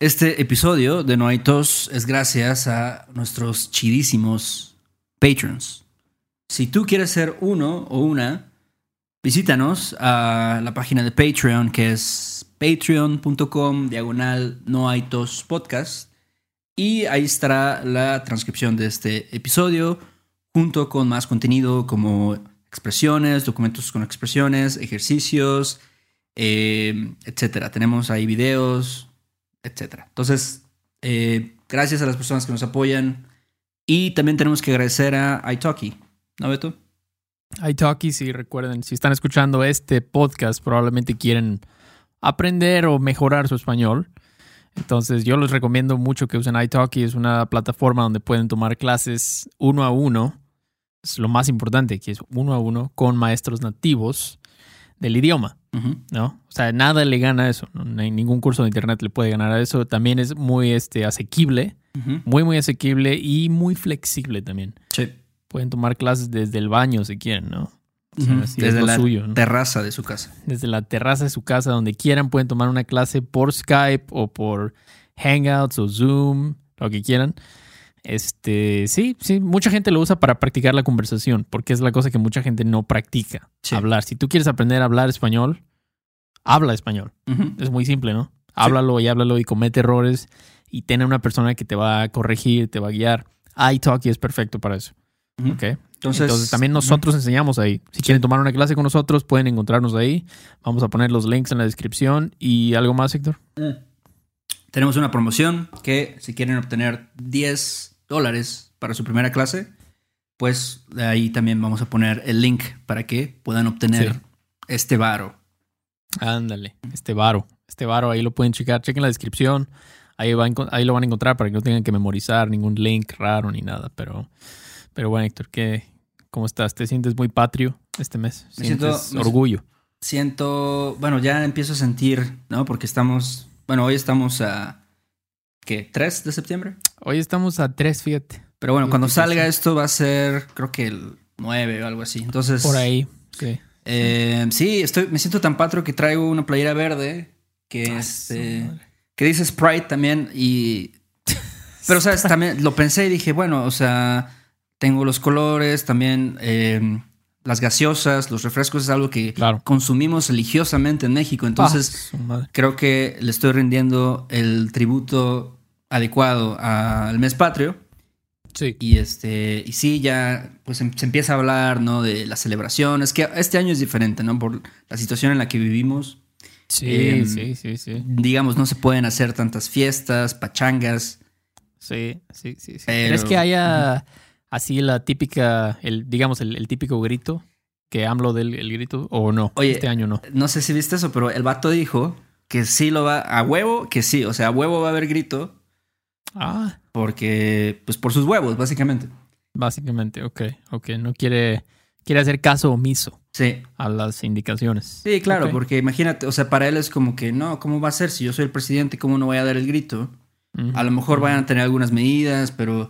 Este episodio de No hay tos es gracias a nuestros chidísimos patrons. Si tú quieres ser uno o una, visítanos a la página de Patreon que es patreon.com diagonal no hay tos podcast y ahí estará la transcripción de este episodio junto con más contenido como expresiones, documentos con expresiones, ejercicios, eh, etcétera. Tenemos ahí videos, etcétera. Entonces, eh, gracias a las personas que nos apoyan y también tenemos que agradecer a iTalki, ¿no, Beto? iTalki, sí, recuerden, si están escuchando este podcast, probablemente quieren aprender o mejorar su español. Entonces, yo les recomiendo mucho que usen iTalki. Es una plataforma donde pueden tomar clases uno a uno. Es lo más importante, que es uno a uno con maestros nativos del idioma. ¿no? O sea, nada le gana a eso. ¿no? hay ningún curso de internet le puede ganar a eso. También es muy este, asequible, muy, muy asequible y muy flexible también. Sí. Pueden tomar clases desde el baño si quieren, ¿no? O sea, Desde es lo la suyo, ¿no? terraza de su casa. Desde la terraza de su casa, donde quieran, pueden tomar una clase por Skype o por Hangouts o Zoom, lo que quieran. Este, sí, sí, mucha gente lo usa para practicar la conversación, porque es la cosa que mucha gente no practica. Sí. Hablar. Si tú quieres aprender a hablar español, habla español. Es muy simple, ¿no? Háblalo y háblalo y comete errores y ten a una persona que te va a corregir, te va a guiar. iTalki es perfecto para eso. Entonces, Entonces, también nosotros enseñamos ahí. Si quieren tomar una clase con nosotros, pueden encontrarnos ahí. Vamos a poner los links en la descripción. ¿Y algo más, Héctor? Mm. Tenemos una promoción que si quieren obtener 10 dólares para su primera clase, pues de ahí también vamos a poner el link para que puedan obtener Sí. este varo. Ándale, este varo. Este varo ahí lo pueden checar. Chequen la descripción. Ahí, va ahí lo van a encontrar para que no tengan que memorizar ningún link raro ni nada. Pero, pero bueno, Héctor, ¿qué, ¿cómo estás? ¿Te sientes muy patrio este mes? Me siento- ¿Sientes me- orgullo? Siento, bueno, ya empiezo a sentir, ¿no? Porque estamos, bueno, hoy estamos a, ¿qué? ¿3 de septiembre? Hoy estamos a tres, fíjate. Pero bueno, cuando salga esto va a ser, creo que el 9 o algo así. Entonces, Por ahí, sí. Eh, sí, estoy, me siento tan patrio que traigo una playera verde que, Ah, este, que dice Sprite también y... Pero, ¿sabes? También lo pensé y dije, bueno, o sea, tengo los colores, también eh, las gaseosas, los refrescos es algo que Claro. consumimos religiosamente en México. Entonces, Ah, creo que le estoy rindiendo el tributo adecuado al mes patrio. Sí. Y este, y sí, ya pues em- se empieza a hablar, ¿no? De las celebraciones, que este año es diferente, ¿no? Por la situación en la que vivimos. Sí, Em, sí, sí, sí. Digamos, no se pueden hacer tantas fiestas, pachangas. Sí, sí, sí. sí. Pero- ¿Crees que haya así la típica, el, digamos, el, el típico grito? Que AMLO del el grito, o no? Oye, este año no. No sé si viste eso, pero el vato dijo que sí lo va, a huevo, que sí, o sea, a huevo va a haber grito, Ah, porque, pues por sus huevos, básicamente. básicamente, ok, ok. No quiere, quiere hacer caso omiso Sí, a las indicaciones. sí, claro, porque imagínate, o sea, para él es como que, no, ¿cómo va a ser? Si yo soy el presidente, ¿cómo no voy a dar el grito? A lo mejor vayan a tener algunas medidas, pero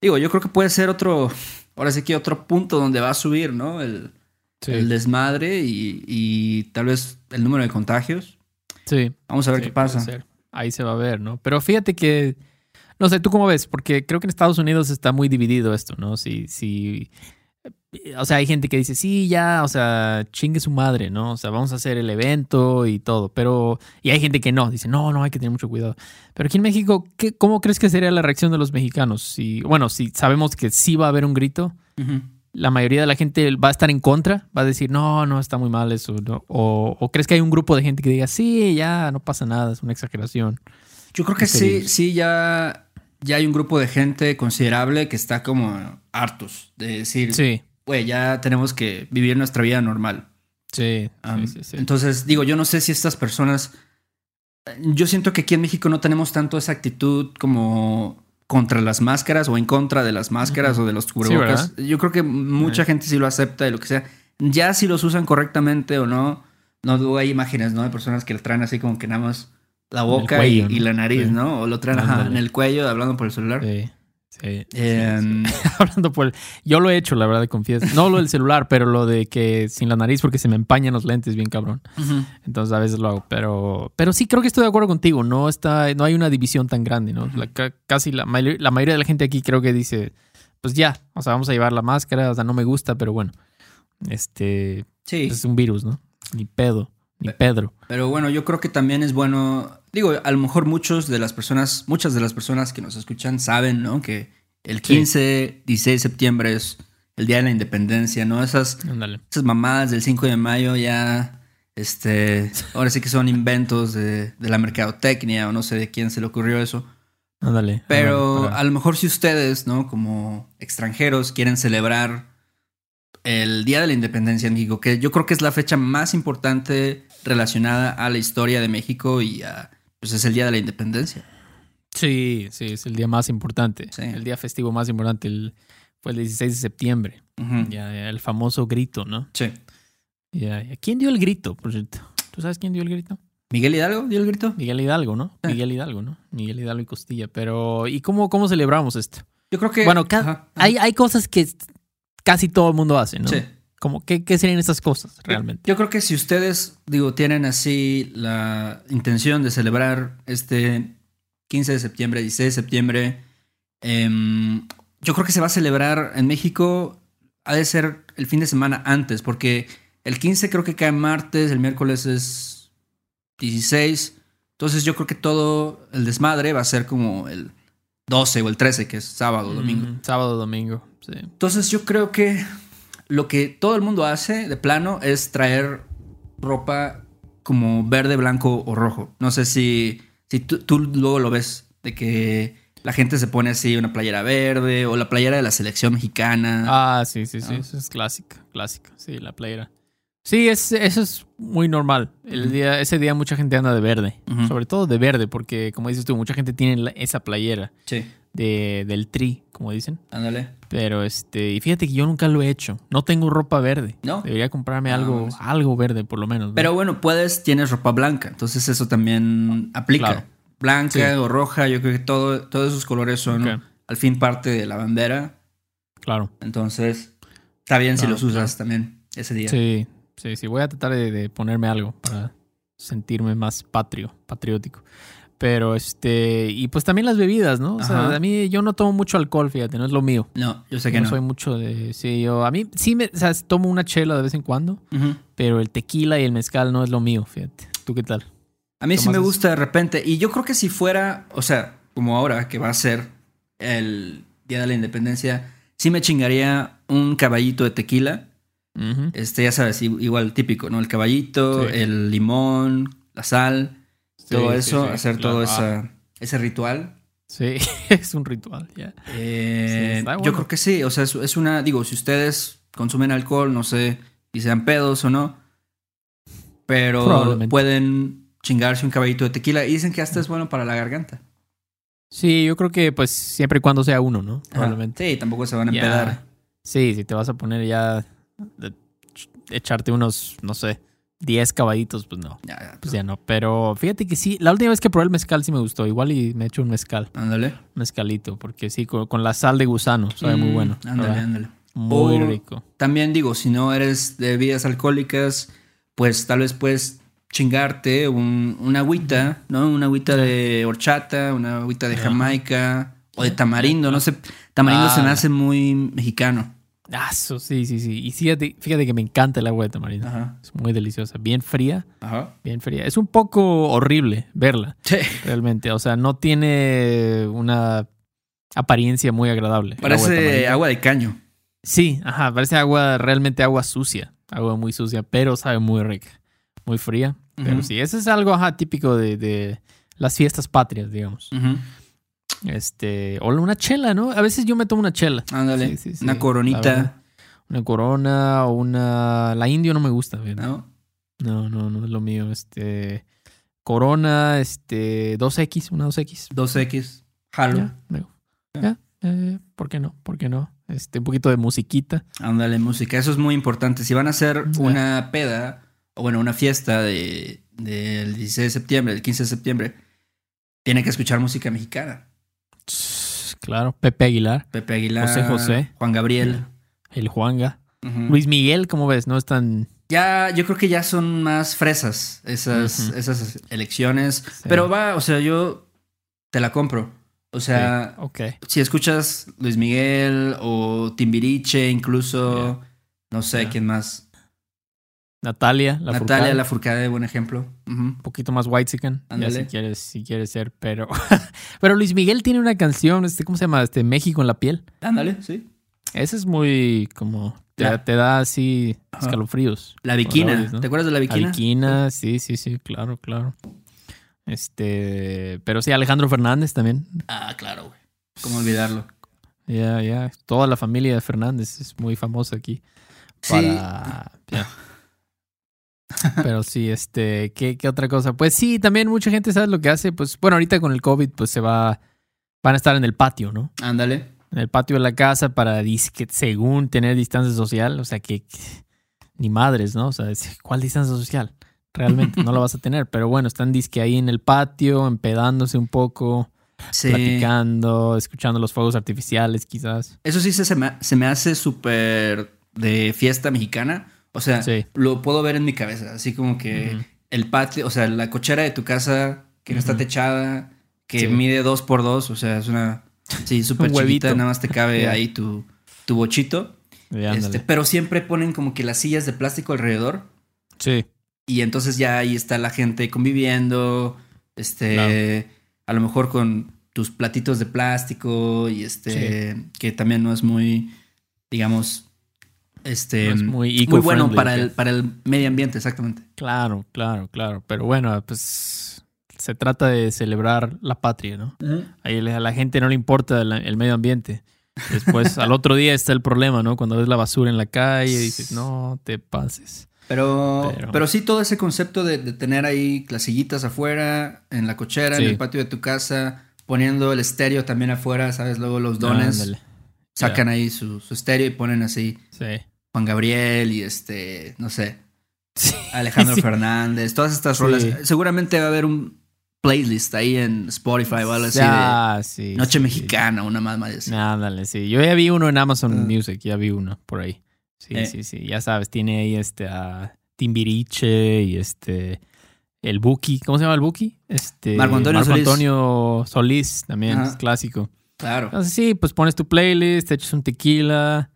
digo, yo creo que puede ser otro, ahora sí que otro punto donde va a subir, ¿no? El, Sí, el desmadre y, y tal vez el número de contagios. sí. Vamos a ver sí, qué pasa. Ahí se va a ver, ¿no? Pero fíjate que, no sé, ¿tú cómo ves? Porque creo que en Estados Unidos está muy dividido esto, ¿no? Si, si, o sea, hay gente que dice, sí, ya, o sea, chingue su madre, ¿no? O sea, vamos a hacer el evento y todo, pero, y hay gente que no, dice, no, no, hay que tener mucho cuidado. Pero aquí en México, ¿qué, ¿cómo crees que sería la reacción de los mexicanos? Si, bueno, si sabemos que sí va a haber un grito, la mayoría de la gente va a estar en contra, va a decir, no, no, está muy mal eso. ¿no? O, o crees que hay un grupo de gente que diga, sí, ya, no pasa nada, es una exageración. Yo creo que ¿Qué te sí, sí, ya, ya hay un grupo de gente considerable que está como hartos de decir, Sí, güey, ya tenemos que vivir nuestra vida normal. sí, Um, sí, sí, sí. Entonces, digo, yo no sé si estas personas. Yo siento que aquí en México no tenemos tanto esa actitud como contra las máscaras o en contra de las máscaras o de los cubrebocas. yo creo que mucha Sí. gente sí lo acepta y lo que sea. Ya si los usan correctamente o no, no hay imágenes, ¿no? De personas que lo traen así como que nada más la boca cuello, y, la nariz, Sí. ¿no? O lo traen ajá, en el cuello hablando por el celular. Sí, Sí. Em, Hablando por el- Yo lo he hecho, la verdad, confieso. No lo del celular, pero lo de que sin la nariz porque se me empañan los lentes bien cabrón. Entonces a veces lo hago. Pero, pero sí, creo que estoy de acuerdo contigo. No está, no hay una división tan grande, ¿no? La- ca- casi la, mayor- la mayoría de la gente aquí creo que dice, pues ya, o sea, vamos a llevar la máscara, o sea, no me gusta, pero bueno. Este Sí. es un virus, ¿no? Ni pedo, ni Pedro. Pero bueno, yo creo que también es bueno. Digo, a lo mejor muchos de las personas, muchas de las personas que nos escuchan saben, ¿no? Que el 15, 16 de septiembre es el Día de la Independencia, ¿no? Esas, esas mamadas del 5 de mayo ya, este, ahora sí que son inventos de, de la mercadotecnia o no sé de quién se le ocurrió eso. Ándale. Pero a lo mejor si ustedes, ¿no? Como extranjeros quieren celebrar el Día de la Independencia en México, que yo creo que es la fecha más importante relacionada a la historia de México y a, pues es el Día de la Independencia. Sí, sí, es el día más importante. Sí. El día festivo más importante el- fue el 16 de septiembre. Ya, ya, el famoso grito, ¿no? Sí. Ya, ya. ¿Quién dio el grito, por cierto? ¿Tú sabes quién dio el grito? ¿Miguel Hidalgo dio el grito? Miguel Hidalgo, ¿no? Miguel Hidalgo, ¿no? Miguel Hidalgo y Costilla. Pero, ¿y cómo, cómo celebramos esto? Yo creo que... Bueno, ca- Ajá, ajá. Hay, hay cosas que casi todo el mundo hace, ¿no? Sí. Como, ¿qué, ¿Qué serían esas cosas realmente? Yo creo que si ustedes, digo, tienen así la intención de celebrar este 15 de septiembre, 16 de septiembre, em, yo creo que se va a celebrar en México, ha de ser el fin de semana antes, porque el 15 creo que cae martes, el miércoles es 16, entonces yo creo que todo el desmadre va a ser como el 12 o el 13, que es sábado domingo. Mm, sábado, domingo, sí. Entonces yo creo que lo que todo el mundo hace de plano es traer ropa como verde, blanco o rojo. No sé si, si tú, tú luego lo ves, de que la gente se pone así una playera verde o la playera de la selección mexicana. Ah, sí, sí, sí, Ah. eso es clásica, clásica, sí, la playera. Sí, es, eso es muy normal. El día, ese día mucha gente anda de verde, sobre todo de verde, porque como dices tú, mucha gente tiene la- esa playera Sí, de, del tri, como dicen. ándale. Pero este, y fíjate que yo nunca lo he hecho. No tengo ropa verde. ¿No? Debería comprarme Ah, algo, algo verde por lo menos. ¿no? Pero bueno, puedes, tienes ropa blanca, entonces eso también aplica. Claro. Blanca Sí. o roja, yo creo que todo, todos esos colores son al fin parte de la bandera. claro. Entonces, está bien si los usas también ese día. Sí, sí, sí. Voy a tratar de, de ponerme algo para sentirme más patrio, patriótico. Pero este, y pues también las bebidas, ¿no? O sea, a mí yo no tomo mucho alcohol, fíjate, no es lo mío. No, yo sé que no, no. soy mucho de. Sí, yo. A mí sí me. O sea, tomo una chela de vez en cuando, pero el tequila y el mezcal no es lo mío, fíjate. ¿Tú qué tal? A mí sí me gusta de repente. Y yo creo que si fuera, o sea, como ahora que va a ser el Día de la Independencia, sí me chingaría un caballito de tequila. Este, ya sabes, igual típico, ¿no? El caballito, Sí. el limón, la sal, todo sí, eso, sí, hacer claro. todo Ah, esa, ese ritual. Sí, es un ritual, ya. Eh, Yo creo que sí, o sea, es, es una, digo, si ustedes consumen alcohol, no sé si sean pedos o no, pero pueden chingarse un caballito de tequila y dicen que hasta es bueno para la garganta. Sí, yo creo que pues siempre y cuando sea uno, ¿no? Ajá. Probablemente. Sí, tampoco se van a Ya. empedar. Sí, si te vas a poner ya de- echarte unos, no sé, 10 caballitos, pues no. Ya, ya, Pues ya no. Pero fíjate que sí, la última vez que probé el mezcal sí me gustó. Igual y me echo un mezcal, Ándale. mezcalito, porque sí, con, con la sal de gusano, sabe muy Mm, bueno. Ándale, ándale. Muy O- rico. También digo, si no eres de bebidas alcohólicas, pues tal vez puedes chingarte un, una agüita, ¿no? Una agüita de horchata, una agüita de jamaica o de tamarindo, no sé. Tamarindo se me Ah. hace muy mexicano. Ah, eso, sí, sí, sí. Y fíjate, fíjate que me encanta el agua de tamarindo. Ajá. Es muy deliciosa. Bien fría, Ajá. bien fría. Es un poco horrible verla. Sí. realmente. O sea, no tiene una apariencia muy agradable. el agua de Parece agua de caño. Sí, ajá, parece agua, realmente agua sucia. Agua muy sucia, pero sabe muy rica. Muy fría. Pero sí, eso es algo ajá, típico de, de las fiestas patrias, digamos. Ujú. Este, o una chela, ¿no? A veces yo me tomo una chela. Ándale. Sí, sí, sí, una coronita. verdad. Una corona o una. La indio no me gusta, fíjate. ¿no? No, no, no es lo mío. Este. Corona, este. 2X, una 2X. 2X. Jalo. Ya, eh, ¿Por qué no? ¿Por qué no? Este, un poquito de musiquita. Ándale, música. Eso es muy importante. Si van a hacer una peda, o bueno, una fiesta de, del 16 de septiembre, del 15 de septiembre, tienen que escuchar música mexicana. Claro. Pepe Aguilar, Pepe Aguilar, José José. Juan Gabriel. el Juanga. Luis Miguel, ¿cómo ves? No es tan... Ya, yo creo que ya son más fresas esas, esas elecciones. Pero va, o sea, yo te la compro. O sea, Ok. si escuchas Luis Miguel o Timbiriche, incluso, no sé quién más. Natalia, la Natalia Furcade. Lafourcade, buen ejemplo. Un poquito más white chicken. Ya Ándale. si quieres, si quieres ser, pero. pero Luis Miguel tiene una canción, este, ¿cómo se llama? Este, México en la piel. Ándale, sí. Ese es muy como. Te, La- te da así escalofríos. La Viquina. ¿Te acuerdas de la La Viquina? Viquina, sí, sí, sí, claro, claro. Este. Pero sí, Alejandro Fernández también. Ah, claro, güey. ¿Cómo olvidarlo? Ya, ya. Toda la familia de Fernández es muy famosa aquí. Sí. Para. Pero sí, este, ¿qué, ¿qué otra cosa? Pues sí, también mucha gente sabe lo que hace. Pues bueno, ahorita con el COVID, pues se va. Van a estar en el patio, ¿no? Ándale. En el patio de la casa para, disque, según tener distancia social. O sea, que, que- ni madres, ¿no? O sea, ¿cuál distancia social? Realmente no la vas a tener. Pero bueno, están disque ahí en el patio, empedándose un poco, Sí. platicando, escuchando los fuegos artificiales, quizás. Eso sí se, se me, se me hace súper de fiesta mexicana. O sea, Sí. lo puedo ver en mi cabeza. Así como que el patio, o sea, la cochera de tu casa que no está techada, que Sí. mide dos por dos, o sea, es una... Sí, súper Un chiquita, nada más te cabe ahí tu, tu bochito. Este, pero siempre ponen como que las sillas de plástico alrededor. Sí. Y entonces ya ahí está la gente conviviendo. Este. A lo mejor con tus platitos de plástico. Y este. Que también no es muy. Digamos. Este. No es muy muy bueno para el, para el medio ambiente, exactamente. Claro, claro, claro. Pero bueno, pues se trata de celebrar la patria, ¿no? Ahí a la gente no le importa el, el medio ambiente. Después, al otro día está el problema, ¿no? Cuando ves la basura en la calle, dices, no te pases. Pero, Pero- pero, sí, todo ese concepto de, de tener ahí las sillitas afuera, en la cochera, Sí. en el patio de tu casa, poniendo el estéreo también afuera, ¿sabes? Luego los dones sacan ahí su, su estéreo y ponen así Sí. Juan Gabriel y este, no sé, Sí. Alejandro Sí. Fernández, todas estas Sí. rolas. Seguramente va a haber un playlist ahí en Spotify o algo así Ah, sí. de Noche. Mexicana, una más más así. Ándale, sí. Yo ya vi uno en Amazon Ah. Music, ya vi uno por ahí. Sí, Eh. sí, sí. Ya sabes, tiene ahí este a Timbiriche y este el Buki. ¿Cómo se llama el Buki? Este Marco Antonio Solís. Antonio Solís también, Ajá. es clásico. Claro. Entonces sí, pues pones tu playlist, te echas un tequila,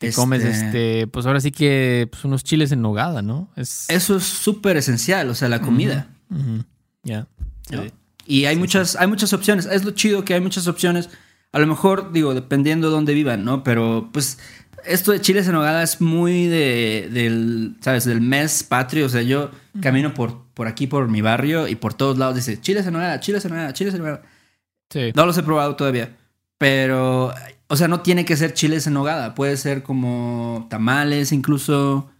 te Este- comes este, pues ahora sí que pues unos chiles en nogada, ¿no? Es Eso es súper esencial, o sea, la comida. Ujú. Ya. Sí. ¿no? Y hay muchas, hay muchas opciones. Es lo chido que hay muchas opciones. A lo mejor, digo, dependiendo de dónde vivan, ¿no? Pero pues esto de chiles en nogada es muy de, del, ¿sabes? Del mes patrio. O sea, yo camino por, por aquí, por mi barrio, y por todos lados dice chiles en nogada, chiles en nogada, chiles en nogada. Sí. No los he probado todavía. Pero, o sea, no tiene que ser chiles en nogada. Puede ser como tamales incluso.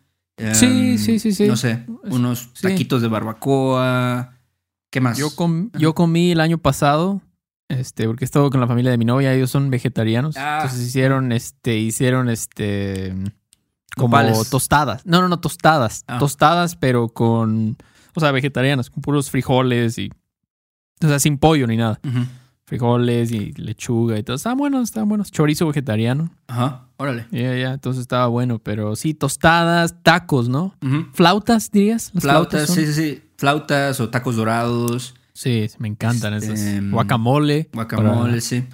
Sí, Em, sí, sí, sí. No sé, unos sí. taquitos de barbacoa. ¿Qué más? Yo, com- yo comí el año pasado, este, porque estaba con la familia de mi novia, ellos son vegetarianos. Ah. Entonces hicieron, este, hicieron, este, como Nopales. tostadas. No, no, no, tostadas. Ah. Tostadas, pero con, o sea, vegetarianas, con puros frijoles y, o sea, sin pollo ni nada. Frijoles y lechuga y todo. Estaban buenos, estaban buenos. Chorizo vegetariano. Ajá, órale. Ya, ya, entonces estaba bueno, pero sí, tostadas, tacos, ¿no? Flautas, dirías. ¿Las Flautas, sí, sí, sí. Flautas o tacos dorados, Sí, me encantan Este, esas. Guacamole. guacamole, para- sí.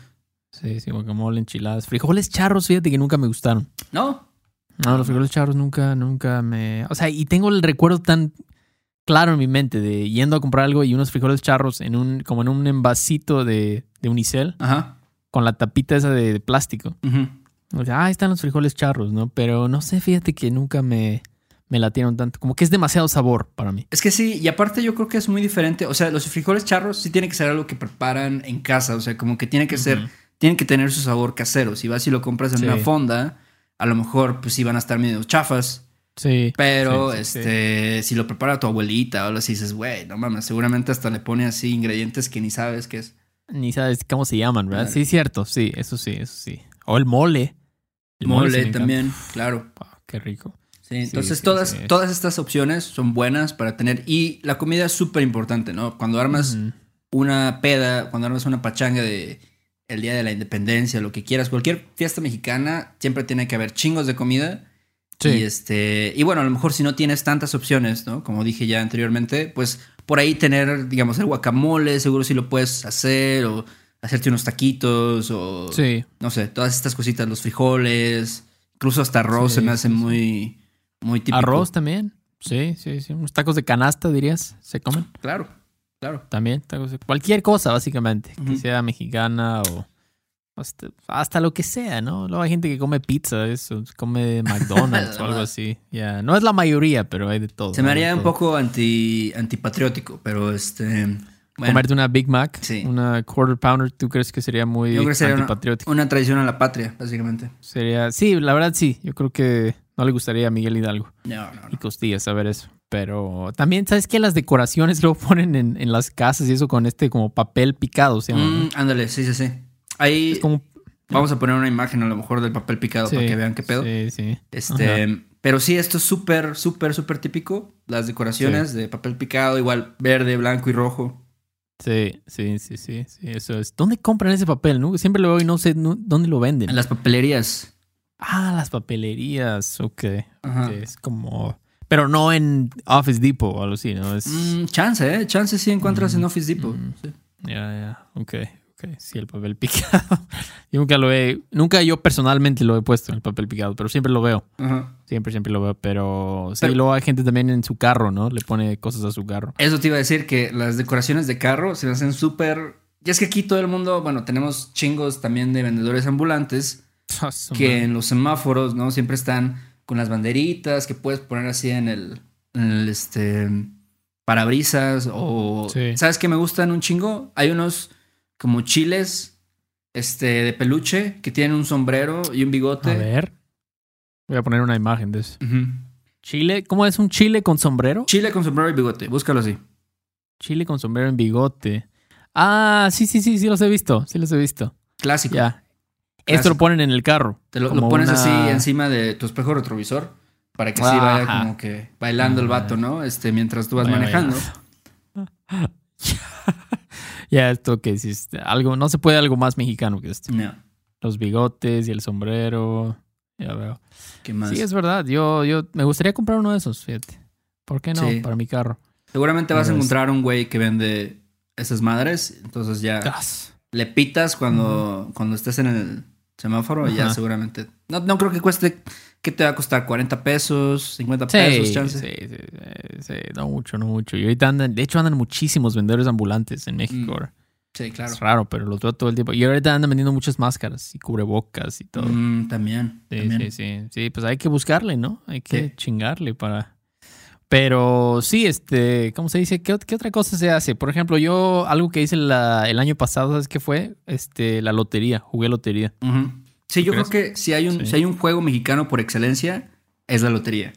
Sí, sí, guacamole, enchiladas. Frijoles charros, fíjate que nunca me gustaron. No, No, los frijoles charros nunca, nunca me... O sea, y tengo el recuerdo tan claro en mi mente de yendo a comprar algo y unos frijoles charros en un, como en un envasito de, de unicel ajá. con la tapita esa de, de plástico. ujú. O sea, ah, ahí están los frijoles charros, ¿no? Pero no sé, fíjate que nunca me, me latieron tanto. Como que es demasiado sabor para mí. Es que sí, y aparte yo creo que es muy diferente. O sea, los frijoles charros sí tienen que ser algo que preparan en casa. O sea, como que tiene que ser, tienen que tener su sabor casero. Si vas y lo compras en Sí. una fonda, a lo mejor pues sí van a estar medio chafas. Sí. Pero, Sí, sí, sí. este, si lo prepara tu abuelita o algo así, dices, güey, no mames, seguramente hasta le pone así ingredientes que ni sabes qué es. Ni sabes cómo se llaman, ¿verdad? Ah. Sí, cierto, sí, eso sí, eso sí. O el mole. El Mole, encanta. también, claro. Qué rico. Sí, entonces sí, todas, sí. todas estas opciones son buenas para tener. Y la comida es súper importante, ¿no? Cuando armas una peda, cuando armas una pachanga de el Día de la Independencia, lo que quieras, cualquier fiesta mexicana, siempre tiene que haber chingos de comida. Sí. Y este, y bueno, a lo mejor si no tienes tantas opciones, ¿no? Como dije ya anteriormente, pues por ahí tener, digamos, el guacamole, seguro si lo puedes hacer, o hacerte unos taquitos, o Sí. no sé, todas estas cositas, los frijoles, incluso hasta arroz se me hace muy, muy típico. Arroz también. Sí, sí, sí. Unos tacos de canasta, dirías. Se comen Claro, claro. también. Tacos de... Cualquier cosa, básicamente. Que sea mexicana o hasta, hasta lo que sea, ¿no? Luego hay gente que come pizza, eso. Come McDonald's o algo así. Ya. No es la mayoría, pero hay de todo. Se me haría un poco anti, antipatriótico, pero este. Bueno, Comerte una Big Mac, Sí. una Quarter Pounder, ¿tú crees que sería muy yo creo que sería una, antipatriótico? una traición a la patria, básicamente. Sería, sí, la verdad sí. Yo creo que no le gustaría a Miguel Hidalgo No, no, y no. costillas saber eso. Pero también, ¿sabes qué? Las decoraciones lo ponen en, en las casas y eso con este como papel picado, se llama, ¿no? Mm, ándale, sí, sí, sí. Ahí Es como... vamos a poner una imagen a lo mejor del papel picado para que vean qué pedo. Sí, sí. Este, pero sí, esto es súper, súper, súper típico. Las decoraciones de papel picado, igual verde, blanco y rojo. Sí, sí, sí, sí, sí, eso es. ¿Dónde compran ese papel? no? Siempre lo veo y no sé no- dónde lo venden. En las papelerías. Ah, las papelerías, ok. Ajá. ok, Es como... Pero no en Office Depot o algo así, ¿no? Es... Mm, chance, ¿eh? Chance sí encuentras en Office Depot. Mm. Sí. Ya, ya, ok, ok. Sí, el papel picado. yo nunca lo he... Nunca yo personalmente lo he puesto en el papel picado, pero siempre lo veo. Ajá. Siempre, siempre lo veo. Pero sí, Pero- luego hay gente también en su carro, ¿no? Le pone cosas a su carro. Eso te iba a decir que las decoraciones de carro se me hacen súper. Y es que aquí todo el mundo, bueno, tenemos chingos también de vendedores ambulantes que en los semáforos, ¿no? Siempre están con las banderitas que puedes poner así en el, en el este, parabrisas o... Sí. ¿Sabes qué me gustan un chingo? Hay unos como chiles este, de peluche que tienen un sombrero y un bigote. A ver. Voy a poner una imagen de eso. Chile, ¿cómo es un chile con sombrero? Chile con sombrero y bigote, búscalo así. Chile con sombrero en bigote. Ah, sí, sí, sí, sí los he visto. Sí los he visto. Clásico. Ya. Esto lo ponen en el carro. Te lo, pones una- así encima de tu espejo retrovisor para que así vaya como que bailando el vato, ¿no? Este, mientras tú vas Vaya, manejando. Ya, esto que hiciste. Algo, no se puede algo más mexicano que esto. No, Los bigotes y el sombrero. Ya veo. ¿qué más? Sí, es verdad. Yo, yo me gustaría comprar uno de esos, fíjate. ¿Por qué no? Sí. Para mi carro. Seguramente vas a encontrar un güey que vende esas madres, entonces ya le pitas cuando, cuando estés en el semáforo y ya seguramente. No, no creo que cueste, ¿qué te va a costar? ¿40 pesos? ¿50 Sí, pesos? Chance. sí, sí, sí, no mucho, no mucho. Y ahorita andan, de hecho andan muchísimos vendedores ambulantes en México. Mm, ahora. Sí, claro. Es raro, pero los veo todo el tiempo. Y ahorita andan vendiendo muchas máscaras y cubrebocas y todo. Mm, también. Sí, también. sí, sí. Sí, pues hay que buscarle, ¿no? Hay que chingarle para. Pero sí, este, ¿cómo se dice? ¿Qué, ot- qué otra cosa se hace? Por ejemplo, yo, algo que hice la- el año pasado, ¿sabes qué fue? Este, la lotería, jugué lotería. Ujú. Sí, yo crees? creo que si hay, un, Sí. si hay un juego mexicano por excelencia, es la lotería.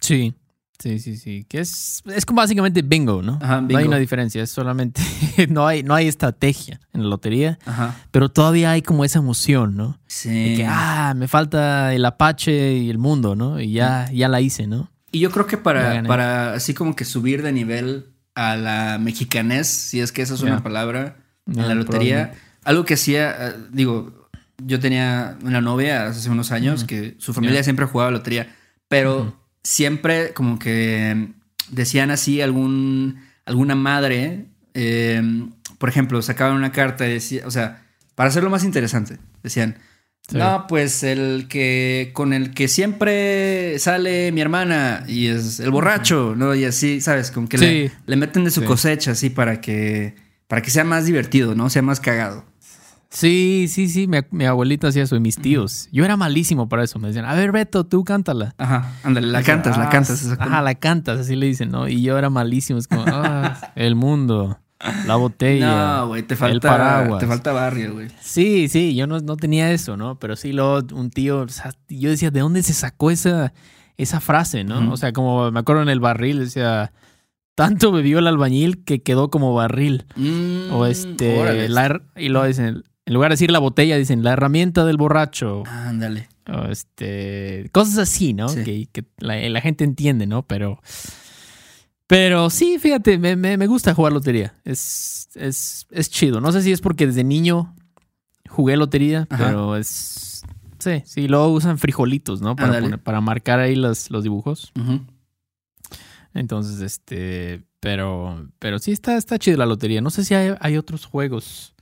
Sí, sí, sí, sí. Que es, es como básicamente bingo, ¿no? Ajá, No hay bingo. una diferencia, es solamente, no hay, no hay estrategia en la lotería, Ajá. pero todavía hay como esa emoción, ¿no? Sí. De que, ah, me falta el Apache y el mundo, ¿no? Y ya, ya la hice, ¿no? Y yo creo que para, para así como que subir de nivel a la mexicanés, si es que esa es una palabra, en la lotería, algo que hacía, eh, digo, yo tenía una novia hace unos años que su familia siempre jugaba lotería, pero siempre como que decían así algún, alguna madre, eh, por ejemplo, sacaban una carta y decía, o sea, para hacerlo más interesante, decían, Sí. no, pues el que con el que siempre sale mi hermana y es el borracho, ¿no? Y así, ¿sabes? Como que le, meten de su Sí. cosecha así para que para que sea más divertido, ¿no? Sea más cagado. Sí, sí, sí, mi, mi abuelita hacía eso y mis tíos. Yo era malísimo para eso. Me decían, a ver, Beto, tú cántala. Ajá, ándale, la cantas, la Ah, cantas. esa Ajá, la cantas, así le dicen, ¿no? Y yo era malísimo. Es como, ah, el mundo, la botella. No, güey, te el falta paraguas. te falta barrio, güey. Sí, sí, yo no, no tenía eso, ¿no? Pero sí, luego un tío, o sea, yo decía, ¿de dónde se sacó esa, esa frase, no? O sea, como me acuerdo en el barril, decía, tanto bebió el albañil que quedó como barril. Mm, O este, la y luego dicen, en lugar de decir la botella, dicen la herramienta del borracho. Ándale. O este, cosas así, ¿no? Sí. Que, que la, la gente entiende, ¿no? Pero, pero sí, fíjate, me, me, me gusta jugar lotería. Es, es, es chido. No sé si es porque desde niño jugué lotería, Ajá. pero es. Sí, sí, luego usan frijolitos, ¿no? Para, poner- para marcar ahí los, los dibujos. Entonces, este. Pero. Pero sí está, está chido la lotería. No sé si hay, hay otros juegos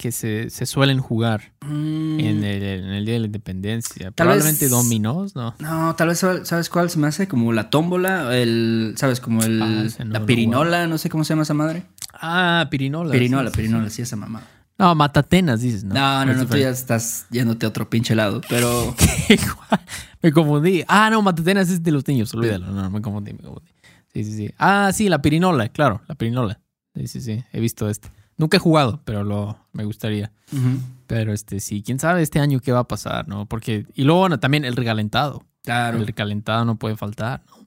que se, se suelen jugar Mm, en, el, en el Día de la Independencia. Tal Probablemente vez- dominós, ¿no? No, tal vez sabes cuál se me hace como la tómbola, el, sabes, como el Ah, no la pirinola, no sé cómo se llama esa madre. Ah, pirinola. pirinola, sí, pirinola, sí. sí, esa mamá. No, matatenas, dices, ¿no? No, no, no, tú ya estás yéndote a otro pinche lado, pero me confundí. Ah, no, matatenas es de los niños, olvídalo. No, no, me confundí, me confundí. Sí, sí, sí. Ah, sí, la pirinola, claro, la pirinola. Sí, sí, sí, he visto este. Nunca he jugado, pero lo, me gustaría. Pero este, sí, quién sabe este año qué va a pasar, ¿no? Porque, y luego bueno, también el recalentado. claro, El recalentado no puede faltar, ¿no?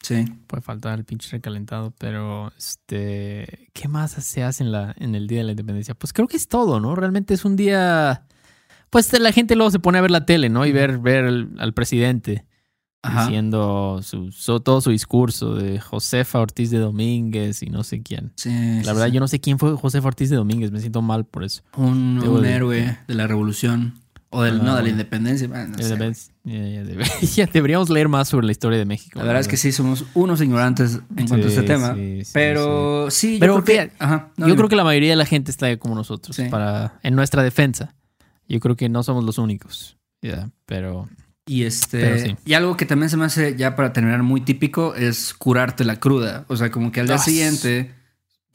sí. Puede faltar el pinche recalentado, pero este, ¿qué más se hace en, la, en el Día de la Independencia? Pues creo que es todo, ¿no? Realmente es un día, pues la gente luego se pone a ver la tele, ¿no? Y ver, ver al presidente Ajá. diciendo su, su- todo su discurso de Josefa Ortiz de Domínguez y no sé quién. Sí, La sí, verdad, sí. yo no sé quién fue Josefa Ortiz de Domínguez, me siento mal por eso. un, Debo un de- héroe de la revolución o del, Ah, no, de la independencia. no ya- ya deberíamos leer más sobre la historia de México. La verdad es que sí, somos unos ignorantes en cuanto a este tema. sí, sí, pero sí, yo Pero creo que... fíjate, Ajá, no, yo creo que la mayoría de la gente está como nosotros para en nuestra defensa. Yo creo que no somos los únicos. Pero Y este. Sí. Y algo que también se me hace, ya para terminar, muy típico es curarte la cruda. O sea, como que al día siguiente,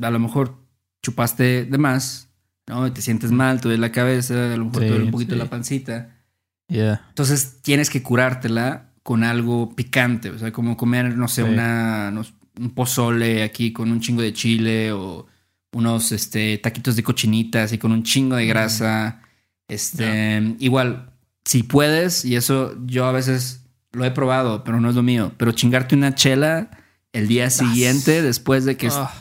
a lo mejor chupaste de más, ¿no? Y te sientes mal, te duele la cabeza, a lo mejor Sí, te duele un poquito sí. la pancita. ya. Entonces tienes que curártela con algo picante. O sea, como comer, no sé, Sí. una, un pozole aquí con un chingo de chile o unos este, taquitos de cochinitas y con un chingo de grasa. Este, igual, si puedes, y eso yo a veces lo he probado, pero no es lo mío, pero chingarte una chela el día siguiente después de que... Ah.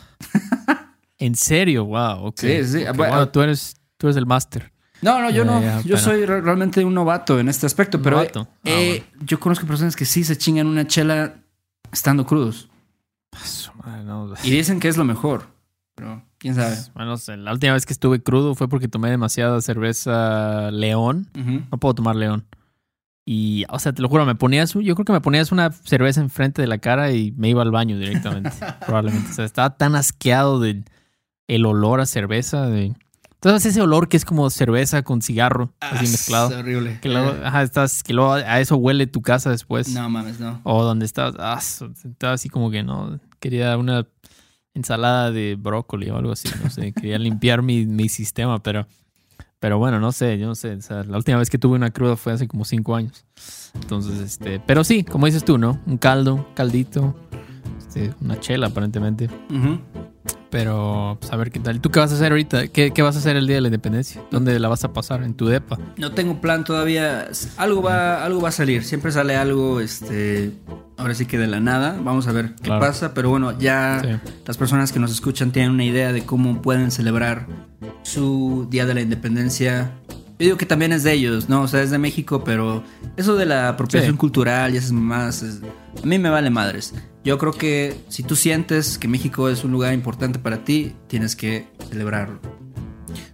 en serio, wow. ok. Sí, sí. Wow, tú eres tú eres el máster. No, no, yo no. ya, yo pero- soy re- realmente un novato en este aspecto, pero novato. Ah, eh, yo conozco personas que sí se chingan una chela estando crudos. No. Y dicen que es lo mejor. Pero quién sabe. Bueno, no sé, la última vez que estuve crudo fue porque tomé demasiada cerveza León. Ujú. No puedo tomar León. Y, o sea, te lo juro, me ponías, yo creo que me ponías una cerveza enfrente de la cara y me iba al baño directamente, probablemente. O sea, estaba tan asqueado del el olor a cerveza. De... Entonces ese olor que es como cerveza con cigarro, así Ah, mezclado. Es horrible. Que luego, Eh, ajá, estás, que luego a eso huele tu casa después. No mames, no. O donde estás, ah, estaba así como que no, quería una ensalada de brócoli o algo así, no sé, quería limpiar mi, mi sistema, pero, pero bueno, no sé, yo no sé, o sea, la última vez que tuve una cruda fue hace como cinco años. Entonces, este, pero sí, como dices tú, ¿no? Un caldo, un caldito, este, una chela aparentemente, pero pues, a ver qué tal. ¿Tú qué vas a hacer ahorita? ¿Qué, qué vas a hacer el día de la independencia? ¿Dónde la vas a pasar? ¿En tu depa? No tengo plan todavía. Algo va, algo va a salir. Siempre sale algo, este. Ahora sí que de la nada. Vamos a ver qué Claro. pasa. Pero bueno, ya Sí. las personas que nos escuchan tienen una idea de cómo pueden celebrar su Día de la Independencia. Yo digo que también es de ellos, ¿no? O sea, es de México, pero eso de la apropiación Sí. cultural y esas más, a mí me vale madres. Yo creo que si tú sientes que México es un lugar importante para ti, tienes que celebrarlo.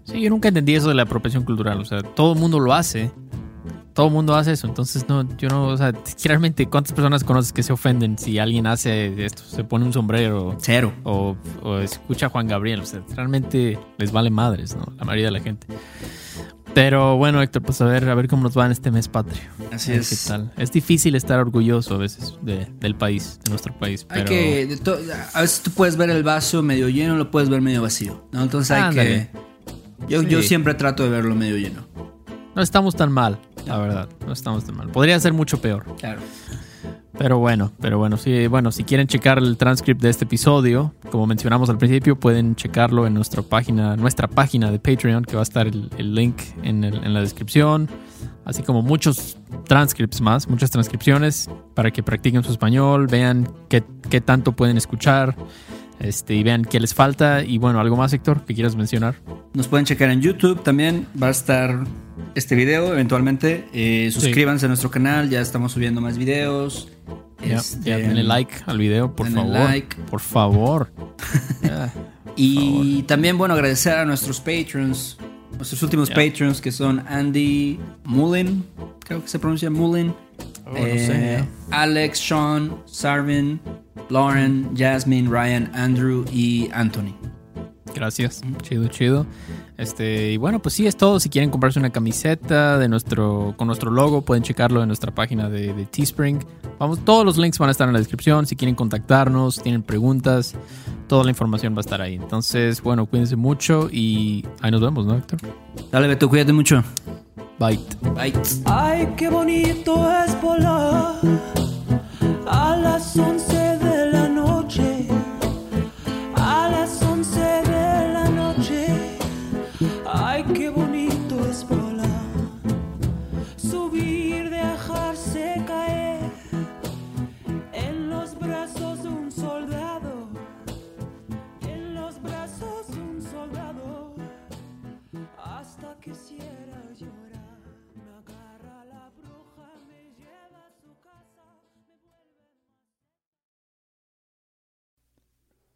Sí, yo nunca entendí eso de la apropiación cultural. O sea, todo el mundo lo hace. Todo el mundo hace eso. Entonces, no, yo no, o sea, realmente, ¿cuántas personas conoces que se ofenden si alguien hace esto? Se pone un sombrero Cero. o, o escucha a Juan Gabriel. O sea, realmente les vale madres, ¿no? La mayoría de la gente. Pero bueno, Héctor, pues a ver, a ver cómo nos va en este mes patrio. Así es. qué tal. Es difícil estar orgulloso a veces de- del país, de nuestro país. Hay Pero que. de to- a veces tú puedes ver el vaso medio lleno, lo puedes ver medio vacío. ¿no? Entonces hay Ándale. que. Yo, yo siempre trato de verlo medio lleno. no estamos tan mal, la verdad. No estamos tan mal. Podría ser mucho peor. Claro. Pero bueno, pero bueno, sí, bueno, si quieren checar el transcript de este episodio, como mencionamos al principio, pueden checarlo en nuestra página, nuestra página de Patreon, que va a estar el, el link en, el- en la descripción, así como muchos transcripts más, muchas transcripciones para que practiquen su español, vean qué, qué tanto pueden escuchar, este, y vean qué les falta. Y bueno, algo más, Héctor, que quieras mencionar. Nos pueden checar en YouTube también. Va a estar este video eventualmente. Eh, suscríbanse a nuestro canal. Ya estamos subiendo más videos. Ya, Este, ya, denle like al video, por favor. like. Por favor. Y también, bueno, agradecer a nuestros patrons. nuestros últimos Ya. patrons que son Andy Mullen, creo que se pronuncia Mullen, Oh, no sé, eh, Alex, Sean, Sarvin, Lauren, Jasmine, Ryan, Andrew y Anthony. Gracias. Chido, chido. Este, y bueno, pues sí, es todo. Si quieren comprarse una camiseta de nuestro, con nuestro logo, pueden checarlo en nuestra página de, de Teespring. Vamos, todos los links van a estar en la descripción. Si quieren contactarnos, tienen preguntas, toda la información va a estar ahí. Entonces, bueno, cuídense mucho y ahí nos vemos, ¿no, Héctor? Dale, Beto, cuídate mucho. Bye. Bye. Ay, qué bonito es volar a las 11